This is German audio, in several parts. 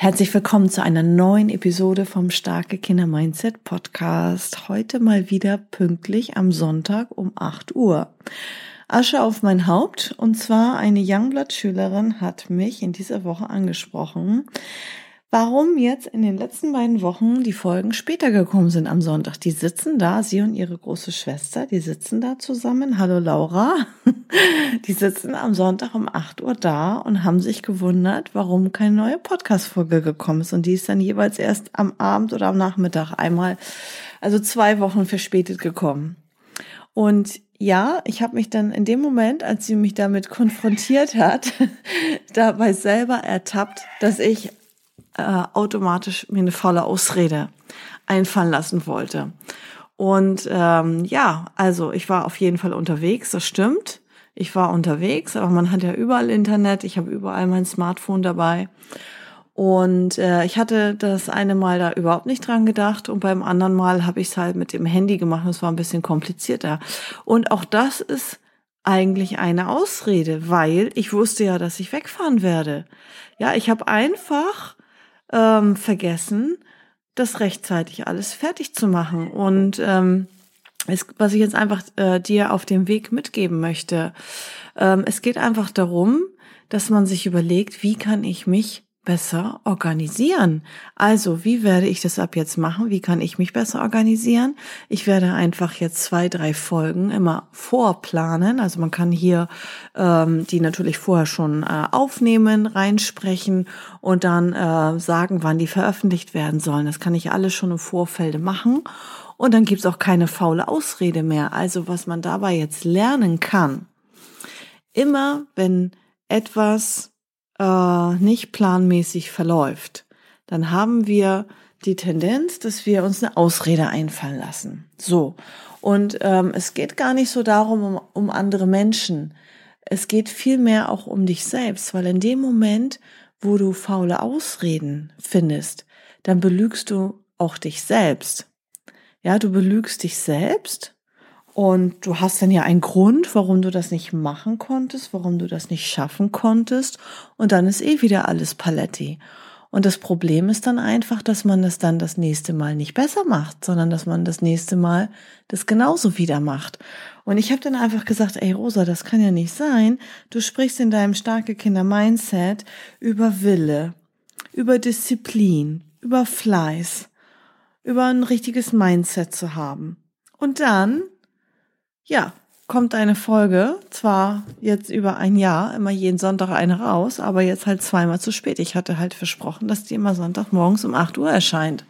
Herzlich willkommen zu einer neuen Episode vom Starke Kinder Mindset Podcast. Heute mal wieder pünktlich am Sonntag um 8 Uhr. Asche auf mein Haupt und zwar eine Youngblood-Schülerin hat mich in dieser Woche angesprochen, warum jetzt in den letzten beiden Wochen die Folgen später gekommen sind am Sonntag. Die sitzen da, sie und ihre große Schwester, die sitzen da zusammen. Hallo Laura. Die sitzen am Sonntag um 8 Uhr da und haben sich gewundert, warum keine neue Podcast-Folge gekommen ist. Und die ist dann jeweils erst am Abend oder am Nachmittag einmal, also zwei Wochen verspätet gekommen. Und ja, ich habe mich dann in dem Moment, als sie mich damit konfrontiert hat, dabei selber ertappt, dass ich äh, automatisch mir eine volle Ausrede einfallen lassen wollte. Und ähm, ja, also ich war auf jeden Fall unterwegs, das stimmt. Ich war unterwegs, aber man hat ja überall Internet, ich habe überall mein Smartphone dabei. Und äh, ich hatte das eine Mal da überhaupt nicht dran gedacht und beim anderen Mal habe ich es halt mit dem Handy gemacht. Das war ein bisschen komplizierter. Und auch das ist eigentlich eine Ausrede, weil ich wusste ja, dass ich wegfahren werde. Ja, ich habe einfach ähm, vergessen, das rechtzeitig alles fertig zu machen. Und ähm, es, was ich jetzt einfach äh, dir auf dem Weg mitgeben möchte, ähm, es geht einfach darum, dass man sich überlegt, wie kann ich mich besser organisieren. Also, wie werde ich das ab jetzt machen? Wie kann ich mich besser organisieren? Ich werde einfach jetzt zwei, drei Folgen immer vorplanen. Also man kann hier ähm, die natürlich vorher schon äh, aufnehmen, reinsprechen und dann äh, sagen, wann die veröffentlicht werden sollen. Das kann ich alles schon im Vorfeld machen. Und dann gibt's auch keine faule Ausrede mehr. Also was man dabei jetzt lernen kann, immer wenn etwas äh, nicht planmäßig verläuft, dann haben wir die Tendenz, dass wir uns eine Ausrede einfallen lassen. So. Und ähm, es geht gar nicht so darum, um, um andere Menschen. Es geht vielmehr auch um dich selbst, weil in dem Moment, wo du faule Ausreden findest, dann belügst du auch dich selbst. Ja, du belügst dich selbst und du hast dann ja einen Grund, warum du das nicht machen konntest, warum du das nicht schaffen konntest. Und dann ist eh wieder alles Paletti. Und das Problem ist dann einfach, dass man das dann das nächste Mal nicht besser macht, sondern dass man das nächste Mal das genauso wieder macht. Und ich habe dann einfach gesagt, ey Rosa, das kann ja nicht sein. Du sprichst in deinem starke Kinder Mindset über Wille, über Disziplin, über Fleiß, über ein richtiges Mindset zu haben. Und dann ja, kommt eine Folge, zwar jetzt über ein Jahr, immer jeden Sonntag eine raus, aber jetzt halt zweimal zu spät. Ich hatte halt versprochen, dass die immer Sonntagmorgens um 8 Uhr erscheint.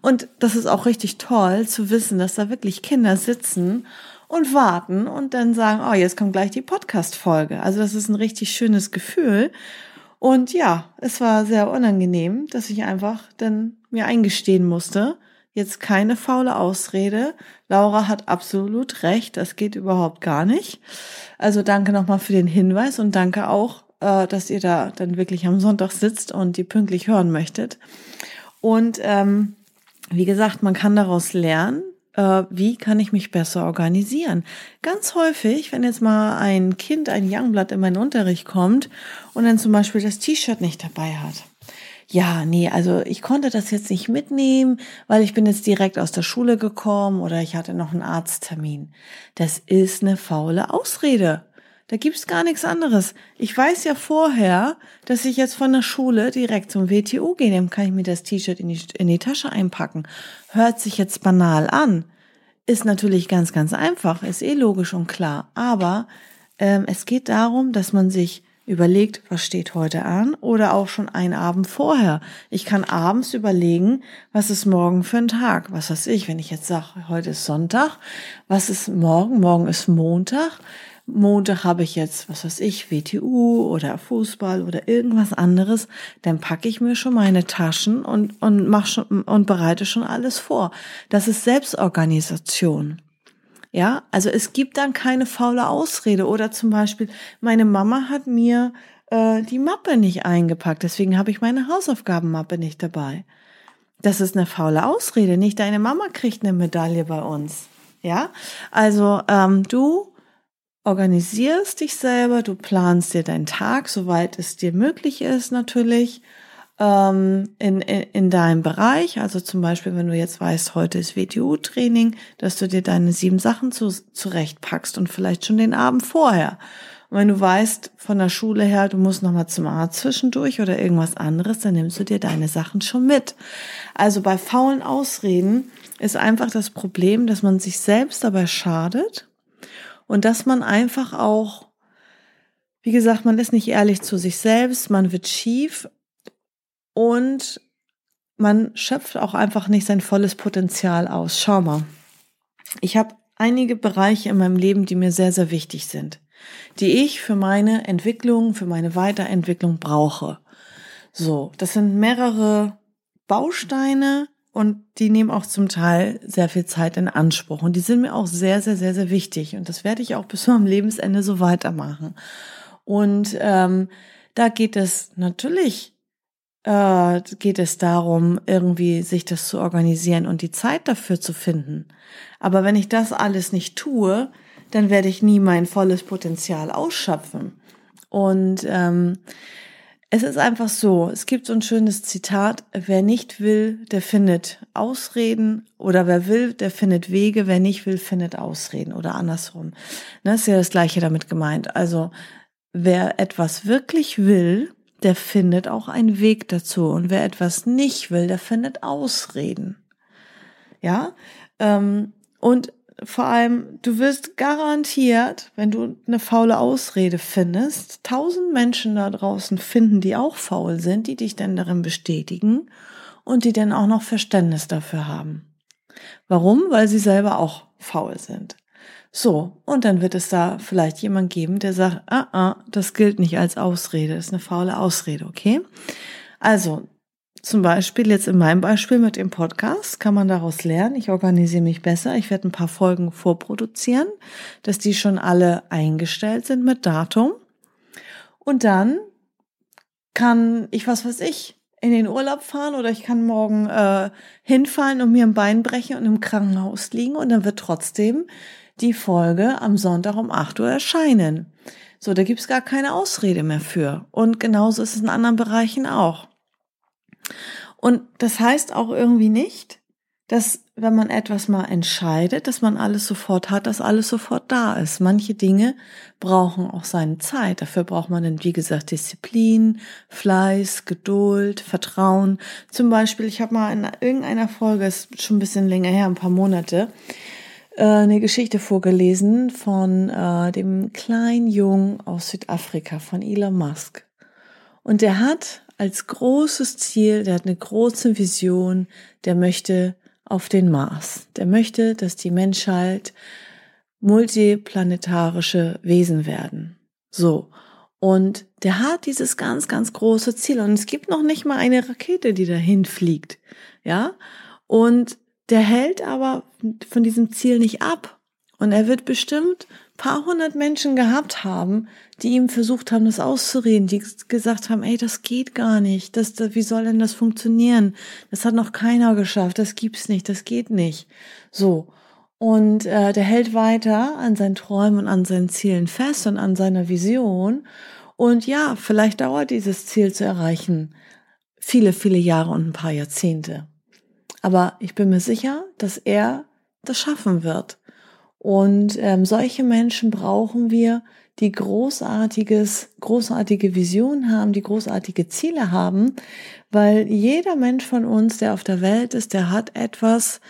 Und das ist auch richtig toll zu wissen, dass da wirklich Kinder sitzen und warten und dann sagen, oh, jetzt kommt gleich die Podcast-Folge. Also das ist ein richtig schönes Gefühl. Und ja, es war sehr unangenehm, dass ich einfach dann mir eingestehen musste, jetzt keine faule Ausrede. Laura hat absolut recht, das geht überhaupt gar nicht. Also danke nochmal für den Hinweis und danke auch, äh, dass ihr da dann wirklich am Sonntag sitzt und die pünktlich hören möchtet. Und ähm, wie gesagt, man kann daraus lernen, äh, wie kann ich mich besser organisieren. Ganz häufig, wenn jetzt mal ein Kind, ein Youngblood in meinen Unterricht kommt und dann zum Beispiel das T-Shirt nicht dabei hat ja, nee, also ich konnte das jetzt nicht mitnehmen, weil ich bin jetzt direkt aus der Schule gekommen oder ich hatte noch einen Arzttermin. Das ist eine faule Ausrede. Da gibt's gar nichts anderes. Ich weiß ja vorher, dass ich jetzt von der Schule direkt zum WTU gehe. Dann kann ich mir das T-Shirt in die, in die Tasche einpacken. Hört sich jetzt banal an. Ist natürlich ganz, ganz einfach. Ist eh logisch und klar. Aber ähm, es geht darum, dass man sich überlegt, was steht heute an oder auch schon einen Abend vorher. Ich kann abends überlegen, was ist morgen für ein Tag. Was weiß ich, wenn ich jetzt sage, heute ist Sonntag, was ist morgen? Morgen ist Montag. Montag habe ich jetzt, was weiß ich, WTU oder Fußball oder irgendwas anderes, dann packe ich mir schon meine Taschen und, und mach schon, und bereite schon alles vor. Das ist Selbstorganisation. Ja, also es gibt dann keine faule Ausrede oder zum Beispiel, meine Mama hat mir äh, die Mappe nicht eingepackt, deswegen habe ich meine Hausaufgabenmappe nicht dabei. Das ist eine faule Ausrede. Nicht deine Mama kriegt eine Medaille bei uns. Ja, also ähm, du organisierst dich selber, du planst dir deinen Tag, soweit es dir möglich ist, natürlich ähm, in, in, in deinem Bereich. Also zum Beispiel, wenn du jetzt weißt, heute ist WTU-Training, dass du dir deine sieben Sachen zu, zurechtpackst und vielleicht schon den Abend vorher. Und wenn du weißt von der Schule her, du musst nochmal zum Arzt zwischendurch oder irgendwas anderes, dann nimmst du dir deine Sachen schon mit. Also bei faulen Ausreden ist einfach das Problem, dass man sich selbst dabei schadet und dass man einfach auch, wie gesagt, man ist nicht ehrlich zu sich selbst, man wird schief und man schöpft auch einfach nicht sein volles Potenzial aus. Schau mal, ich habe einige Bereiche in meinem Leben, die mir sehr, sehr wichtig sind die ich für meine Entwicklung, für meine Weiterentwicklung brauche. So, das sind mehrere Bausteine und die nehmen auch zum Teil sehr viel Zeit in Anspruch und die sind mir auch sehr, sehr, sehr, sehr wichtig und das werde ich auch bis zum Lebensende so weitermachen. Und ähm, da geht es natürlich äh, geht es darum, irgendwie sich das zu organisieren und die Zeit dafür zu finden. Aber wenn ich das alles nicht tue, dann werde ich nie mein volles Potenzial ausschöpfen. Und ähm, es ist einfach so, es gibt so ein schönes Zitat, wer nicht will, der findet Ausreden oder wer will, der findet Wege, wer nicht will, findet Ausreden oder andersrum. Das ne, ist ja das gleiche damit gemeint. Also wer etwas wirklich will, der findet auch einen Weg dazu und wer etwas nicht will, der findet Ausreden. Ja, ähm, und vor allem, du wirst garantiert, wenn du eine faule Ausrede findest, tausend Menschen da draußen finden, die auch faul sind, die dich dann darin bestätigen und die dann auch noch Verständnis dafür haben. Warum? Weil sie selber auch faul sind. So, und dann wird es da vielleicht jemand geben, der sagt, ah, ah, das gilt nicht als Ausrede, ist eine faule Ausrede, okay? Also, zum Beispiel jetzt in meinem Beispiel mit dem Podcast kann man daraus lernen. Ich organisiere mich besser. Ich werde ein paar Folgen vorproduzieren, dass die schon alle eingestellt sind mit Datum. Und dann kann ich, was weiß ich, in den Urlaub fahren oder ich kann morgen äh, hinfallen und mir ein Bein brechen und im Krankenhaus liegen und dann wird trotzdem die Folge am Sonntag um 8 Uhr erscheinen. So, da gibt's gar keine Ausrede mehr für. Und genauso ist es in anderen Bereichen auch. Und das heißt auch irgendwie nicht, dass wenn man etwas mal entscheidet, dass man alles sofort hat, dass alles sofort da ist. Manche Dinge brauchen auch seine Zeit. Dafür braucht man dann, wie gesagt, Disziplin, Fleiß, Geduld, Vertrauen. Zum Beispiel, ich habe mal in irgendeiner Folge, ist schon ein bisschen länger her, ein paar Monate, eine Geschichte vorgelesen von äh, dem kleinen Jungen aus Südafrika, von Elon Musk. Und der hat als großes Ziel, der hat eine große Vision, der möchte auf den Mars. Der möchte, dass die Menschheit multiplanetarische Wesen werden. So. Und der hat dieses ganz, ganz große Ziel. Und es gibt noch nicht mal eine Rakete, die dahin fliegt. Ja. Und der hält aber von diesem Ziel nicht ab. Und er wird bestimmt paar hundert Menschen gehabt haben, die ihm versucht haben, das auszureden, die gesagt haben, ey, das geht gar nicht, das, das, wie soll denn das funktionieren? Das hat noch keiner geschafft, das gibt's nicht, das geht nicht. So. Und äh, der hält weiter an seinen Träumen und an seinen Zielen fest und an seiner Vision. Und ja, vielleicht dauert dieses Ziel zu erreichen viele, viele Jahre und ein paar Jahrzehnte. Aber ich bin mir sicher, dass er das schaffen wird. Und ähm, solche Menschen brauchen wir, die großartiges, großartige Vision haben, die großartige Ziele haben, weil jeder Mensch von uns, der auf der Welt ist, der hat etwas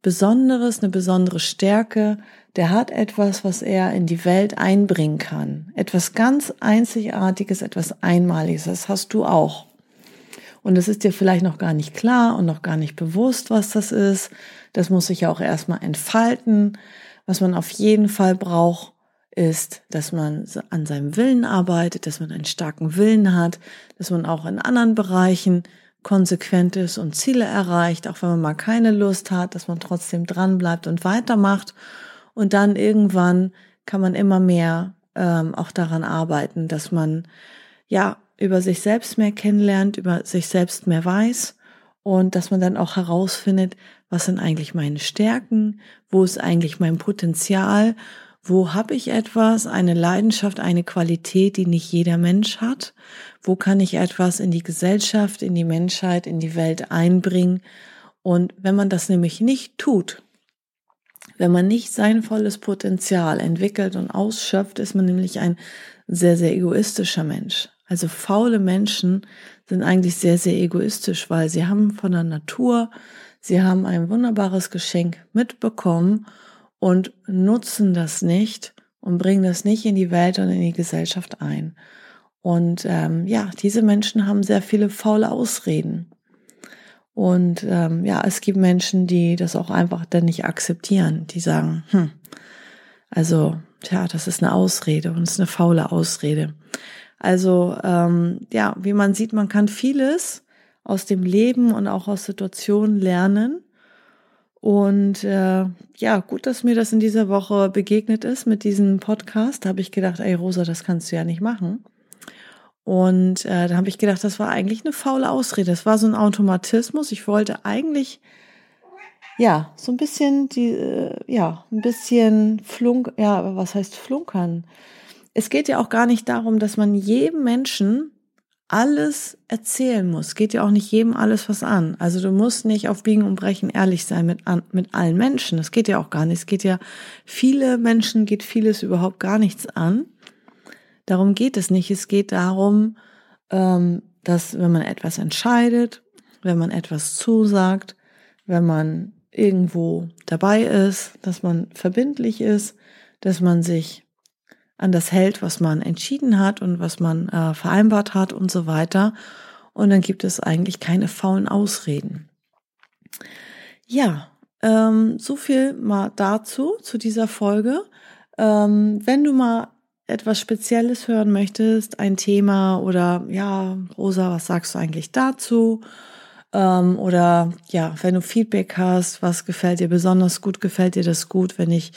Besonderes, eine besondere Stärke, der hat etwas, was er in die Welt einbringen kann. Etwas ganz Einzigartiges, etwas Einmaliges. Das hast du auch. Und es ist dir vielleicht noch gar nicht klar und noch gar nicht bewusst, was das ist. Das muss sich ja auch erstmal entfalten. Was man auf jeden Fall braucht, ist, dass man an seinem Willen arbeitet, dass man einen starken Willen hat, dass man auch in anderen Bereichen konsequent ist und Ziele erreicht, auch wenn man mal keine Lust hat, dass man trotzdem dran bleibt und weitermacht. Und dann irgendwann kann man immer mehr ähm, auch daran arbeiten, dass man ja über sich selbst mehr kennenlernt, über sich selbst mehr weiß und dass man dann auch herausfindet, was sind eigentlich meine Stärken, wo ist eigentlich mein Potenzial, wo habe ich etwas, eine Leidenschaft, eine Qualität, die nicht jeder Mensch hat, wo kann ich etwas in die Gesellschaft, in die Menschheit, in die Welt einbringen. Und wenn man das nämlich nicht tut, wenn man nicht sein volles Potenzial entwickelt und ausschöpft, ist man nämlich ein sehr, sehr egoistischer Mensch. Also faule Menschen sind eigentlich sehr, sehr egoistisch, weil sie haben von der Natur, sie haben ein wunderbares Geschenk mitbekommen und nutzen das nicht und bringen das nicht in die Welt und in die Gesellschaft ein. Und ähm, ja, diese Menschen haben sehr viele faule Ausreden. Und ähm, ja, es gibt Menschen, die das auch einfach dann nicht akzeptieren. Die sagen, hm, also, tja, das ist eine Ausrede und es ist eine faule Ausrede. Also, ähm, ja, wie man sieht, man kann vieles aus dem Leben und auch aus Situationen lernen. Und äh, ja, gut, dass mir das in dieser Woche begegnet ist mit diesem Podcast. Da habe ich gedacht, ey Rosa, das kannst du ja nicht machen. Und äh, da habe ich gedacht, das war eigentlich eine faule Ausrede. Das war so ein Automatismus. Ich wollte eigentlich ja so ein bisschen die äh, ja ein bisschen flunk ja was heißt flunkern. Es geht ja auch gar nicht darum, dass man jedem Menschen alles erzählen muss. Geht ja auch nicht jedem alles was an. Also du musst nicht auf Biegen und Brechen ehrlich sein mit, an, mit allen Menschen. Das geht ja auch gar nicht. Es geht ja, viele Menschen geht vieles überhaupt gar nichts an. Darum geht es nicht. Es geht darum, ähm, dass wenn man etwas entscheidet, wenn man etwas zusagt, wenn man irgendwo dabei ist, dass man verbindlich ist, dass man sich an das hält, was man entschieden hat und was man äh, vereinbart hat und so weiter. Und dann gibt es eigentlich keine faulen Ausreden. Ja, ähm, so viel mal dazu, zu dieser Folge. Ähm, wenn du mal etwas Spezielles hören möchtest, ein Thema oder ja, Rosa, was sagst du eigentlich dazu? Ähm, oder ja, wenn du Feedback hast, was gefällt dir besonders gut, gefällt dir das gut, wenn ich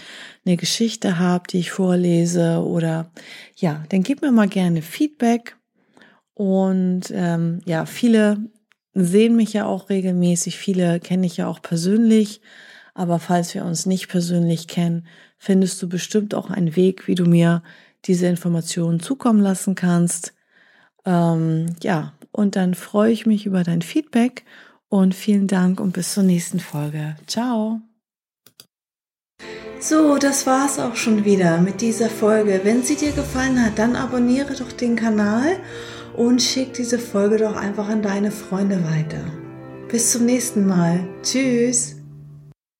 eine Geschichte habe, die ich vorlese oder ja, dann gib mir mal gerne Feedback. Und ähm, ja, viele sehen mich ja auch regelmäßig, viele kenne ich ja auch persönlich. Aber falls wir uns nicht persönlich kennen, findest du bestimmt auch einen Weg, wie du mir diese Informationen zukommen lassen kannst. Ähm, ja, und dann freue ich mich über dein Feedback und vielen Dank und bis zur nächsten Folge. Ciao. So, das war's auch schon wieder mit dieser Folge. Wenn sie dir gefallen hat, dann abonniere doch den Kanal und schick diese Folge doch einfach an deine Freunde weiter. Bis zum nächsten Mal. Tschüss.